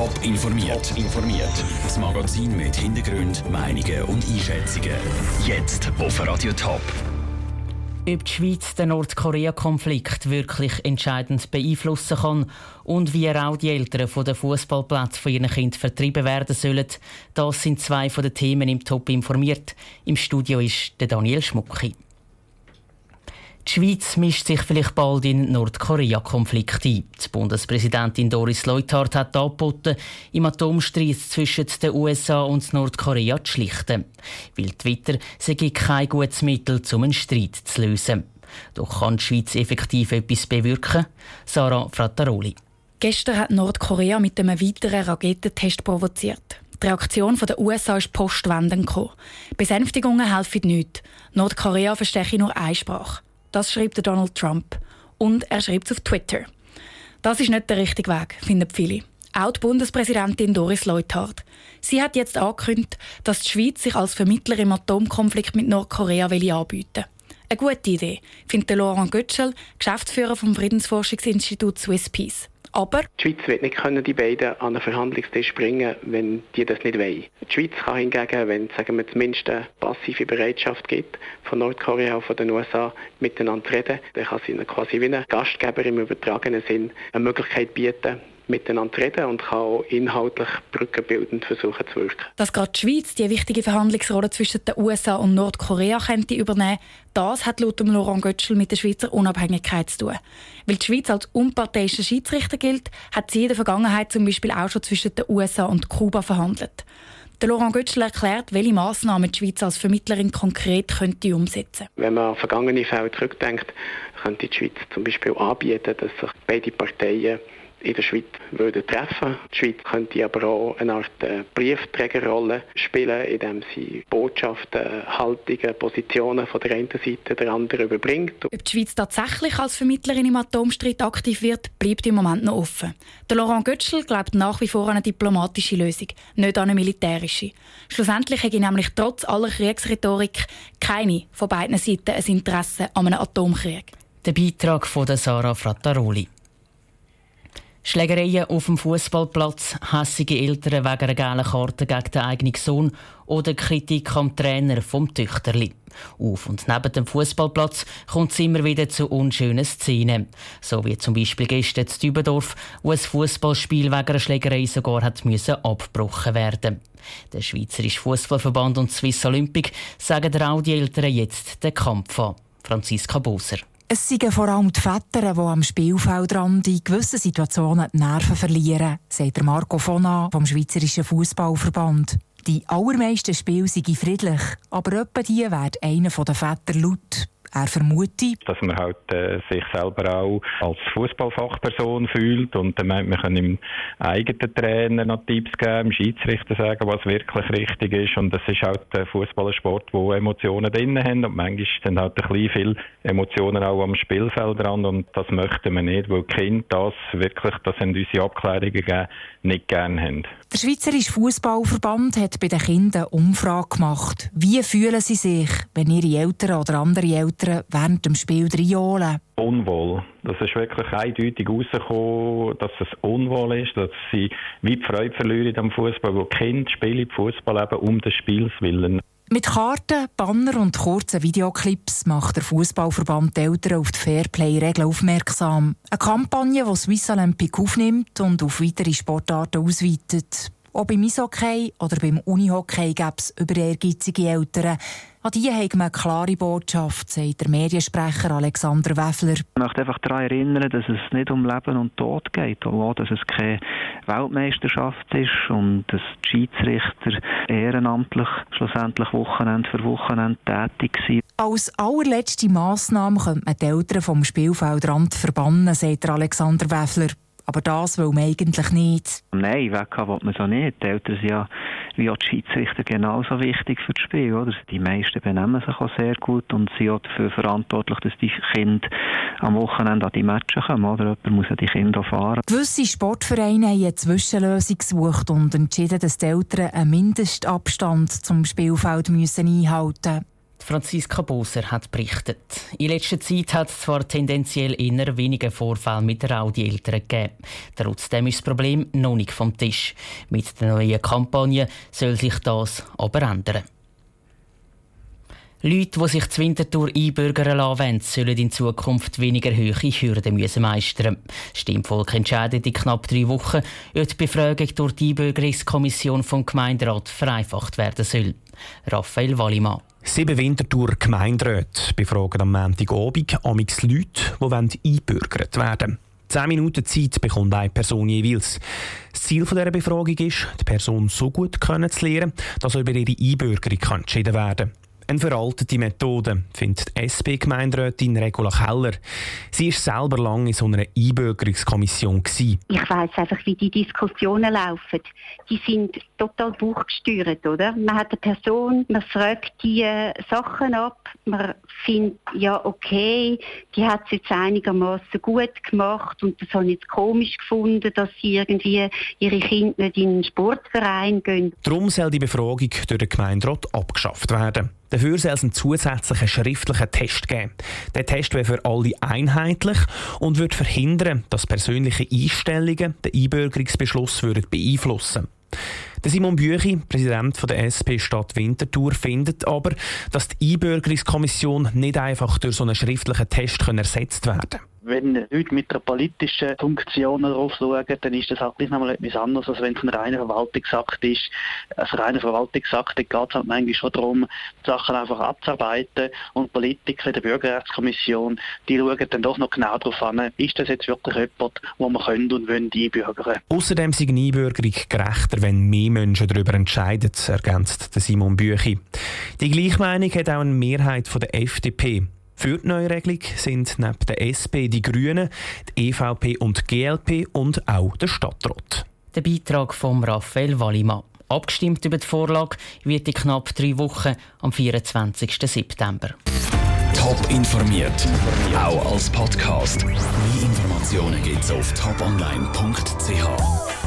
Top informiert. informiert. Das Magazin mit Hintergrund, Meinungen und Einschätzungen. Jetzt auf Radio Top. Ob die Schweiz den Nordkorea-Konflikt wirklich entscheidend beeinflussen kann und wie auch die Eltern von den Fußballplätzen von ihren Kindern vertrieben werden sollen, das sind zwei von den Themen im Top informiert. Im Studio ist der Daniel Schmucki. Die Schweiz mischt sich vielleicht bald in den Nordkorea-Konflikt ein. Die Bundespräsidentin Doris Leuthard hat angeboten, im Atomstreit zwischen den USA und Nordkorea zu schlichten. Weil Twitter sei kein gutes Mittel, um einen Streit zu lösen. Doch kann die Schweiz effektiv etwas bewirken? Sarah Frattaroli. Gestern hat Nordkorea mit einem weiteren Raketentest provoziert. Die Reaktion der USA ist postwendend gekommen. Besänftigungen helfen nicht. Nordkorea verstehe nur eine Sprache. Das schreibt Donald Trump. Und er schreibt es auf Twitter. Das ist nicht der richtige Weg, finden viele. Auch die Bundespräsidentin Doris Leuthard. Sie hat jetzt angekündigt, dass die Schweiz sich als Vermittler im Atomkonflikt mit Nordkorea anbieten will. Eine gute Idee, findet Laurent Götschel, Geschäftsführer vom Friedensforschungsinstitut Swiss Peace. Aber die Schweiz wird nicht können die beiden an einen Verhandlungstisch bringen, wenn die das nicht wollen. Die Schweiz kann hingegen, wenn sagen wir zumindest eine passive Bereitschaft gibt von Nordkorea und von den USA miteinander zu reden, dann kann sie ihnen quasi wie ein Gastgeber im übertragenen Sinn eine Möglichkeit bieten, miteinander reden und kann auch inhaltlich brückenbildend versuchen zu wirken. Dass gerade die Schweiz die wichtige Verhandlungsrolle zwischen den USA und Nordkorea könnte übernehmen, das hat laut Laurent Götschel mit der Schweizer Unabhängigkeit zu tun. Weil die Schweiz als unparteiischer Schiedsrichter gilt, hat sie in der Vergangenheit zum Beispiel auch schon zwischen den USA und Kuba verhandelt. Der Laurent Götschel erklärt, welche Massnahmen die Schweiz als Vermittlerin konkret könnte umsetzen könnte. Wenn man an vergangene Fälle zurückdenkt, könnte die Schweiz zum Beispiel anbieten, dass sich beide Parteien in der Schweiz würden treffen. Die Schweiz könnte aber auch eine Art äh, Briefträgerrolle spielen, indem sie Botschaften, Haltungen, Positionen von der einen Seite der anderen überbringt. Ob die Schweiz tatsächlich als Vermittlerin im Atomstreit aktiv wird, bleibt im Moment noch offen. Der Laurent Götschel glaubt nach wie vor an eine diplomatische Lösung, nicht an eine militärische. Schlussendlich hätte nämlich trotz aller Kriegsrhetorik keine von beiden Seiten ein Interesse an einem Atomkrieg. Der Beitrag von Sarah Frattaroli. Schlägereien auf dem Fußballplatz, hässige Eltern wegen einer gelben Karte gegen den eigenen Sohn oder Kritik am Trainer vom Töchterli. Auf und neben dem Fußballplatz kommt es immer wieder zu unschönen Szenen. So wie zum Beispiel gestern in Dübendorf, wo ein Fußballspiel wegen einer Schlägerei sogar hat müssen abgebrochen werden. Der Schweizerische Fußballverband und Swiss Olympic sagen auch die Eltern jetzt den Kampf an. Franziska Boser. Es sind vor allem die Väter, die am Spielfeldrand in gewissen Situationen die Nerven verlieren, sagt Marco Fona vom Schweizerischen Fußballverband. Die allermeisten Spiele sind friedlich, aber etwa die werden einer der Väter laut. Er vermutet, dass man halt äh, sich selber auch als Fußballfachperson fühlt und dann meint man kann dem eigenen Trainer noch Tipps geben, dem Schiedsrichter sagen, was wirklich richtig ist und das ist halt der Fußball ein Sport, wo Emotionen drin haben und manchmal sind halt ein bisschen viel Emotionen auch am Spielfeld dran und das möchten wir nicht, weil die Kinder das wirklich, das haben unsere Abklärungen gegeben, nicht gerne haben. Der Schweizerische Fußballverband hat bei den Kindern eine Umfrage gemacht. Wie fühlen sie sich, wenn ihre Eltern oder andere Eltern während dem Spiel reinholen? Unwohl. Das ist wirklich eindeutig rausgekommen, dass es unwohl ist, dass sie wie die Freude verlieren am Fußball, wo Kinder spielen Fußball eben um des Spiels willen. Mit Karten, Banner und kurzen Videoclips macht der Fußballverband die Eltern auf die Fairplay-Regeln aufmerksam. Eine Kampagne, die Swiss Olympic aufnimmt und auf weitere Sportarten ausweitet. Auch beim Eishockey oder beim Unihockey gäbe es über ehrgeizige Eltern. An die haben wir eine klare Botschaft, sagt der Mediensprecher Alexander Weffler. Ich möchte einfach daran erinnern, dass es nicht um Leben und Tod geht, und auch, dass es keine Weltmeisterschaft ist und dass die Schiedsrichter ehrenamtlich schlussendlich Wochenende für Wochenende tätig sind. Als allerletzte Massnahme könnte man die Eltern vom Spielfeldrand verbannen, sagt Alexander Weffler. Aber das will man eigentlich nicht. Nein, weg will man so nicht. Die Eltern sind ja wie auch die Schiedsrichter genauso wichtig für das Spiel. Oder? Die meisten benehmen sich auch sehr gut und sind auch dafür verantwortlich, dass die Kinder am Wochenende an die Matches kommen. Oder jemand muss ja die Kinder fahren. Gewisse Sportvereine haben eine Zwischenlösung gesucht und entschieden, dass die Eltern einen Mindestabstand zum Spielfeld müssen einhalten müssen. Franziska Boser hat berichtet. In letzter Zeit hat es zwar tendenziell eher weniger Vorfälle mit Raudieltern gegeben. Trotzdem ist das Problem noch nicht vom Tisch. Mit der neuen Kampagne soll sich das aber ändern. Leute, die sich zur Wintertour einbürgern lassen wollen, sollen in Zukunft weniger hohe Hürden müssen meistern Das Stimmvolk entscheidet in knapp drei Wochen, ob die Befragung durch die Einbürgerungskommission vom Gemeinderat vereinfacht werden soll. Raphael Wallimann. Sieben Wintertour Gemeinderäte befragen am Montagabend amix Leute, die einbürgert werden Zehn Minuten Zeit bekommt eine Person jeweils. Das Ziel dieser Befragung ist, die Person so gut kennenzulernen, dass über ihre Einbürgerung entschieden werden kann. Eine veraltete Methode, findet SP-Gemeinderätin Regula Keller. Sie war selber lange in so einer Einbürgerungskommission. Ich weiss einfach, wie die Diskussionen laufen. Die sind total buchgesteuert, oder? Man hat eine Person, man fragt die äh, Sachen ab, man findet, ja, okay, die hat es jetzt einigermaßen gut gemacht und das habe ich jetzt komisch gefunden, dass sie irgendwie ihre Kinder nicht in einen Sportverein gehen. Darum soll die Befragung durch den Gemeinderat abgeschafft werden. Dafür soll es einen zusätzlichen schriftlichen Test geben. Der Test wäre für alle einheitlich und würde verhindern, dass persönliche Einstellungen den Einbürgerungsbeschluss beeinflussen würden. Simon Büchi, Präsident der SP Stadt Winterthur, findet aber, dass die Einbürgerungskommission nicht einfach durch so einen schriftlichen Test ersetzt werden kann. Wenn Leute mit einer politischen Funktion darauf schauen, dann ist das halt nicht nochmal etwas anderes, als wenn es ein reiner Verwaltungsakt ist. Ein reiner Verwaltungsakt geht es halt manchmal schon darum, die Sachen einfach abzuarbeiten und Politiker in der Bürgerrechtskommission, die schauen dann doch noch genau darauf an, ist das jetzt wirklich jemand, wo man können und wollen einbürgern. Außerdem sind Einbürgerung gerechter, wenn mehr Menschen darüber entscheiden, ergänzt Simon Büchi. Die Gleichmeinung hat auch eine Mehrheit von der FDP. Für die Neuregelung sind neben der SP die Grünen, die EVP und die GLP und auch der Stadtrat. Der Beitrag von Raphael Wallimann. Abgestimmt über die Vorlage wird in knapp drei Wochen am 24. September. Top informiert, auch als Podcast. Mehr Informationen gibt es auf toponline.ch.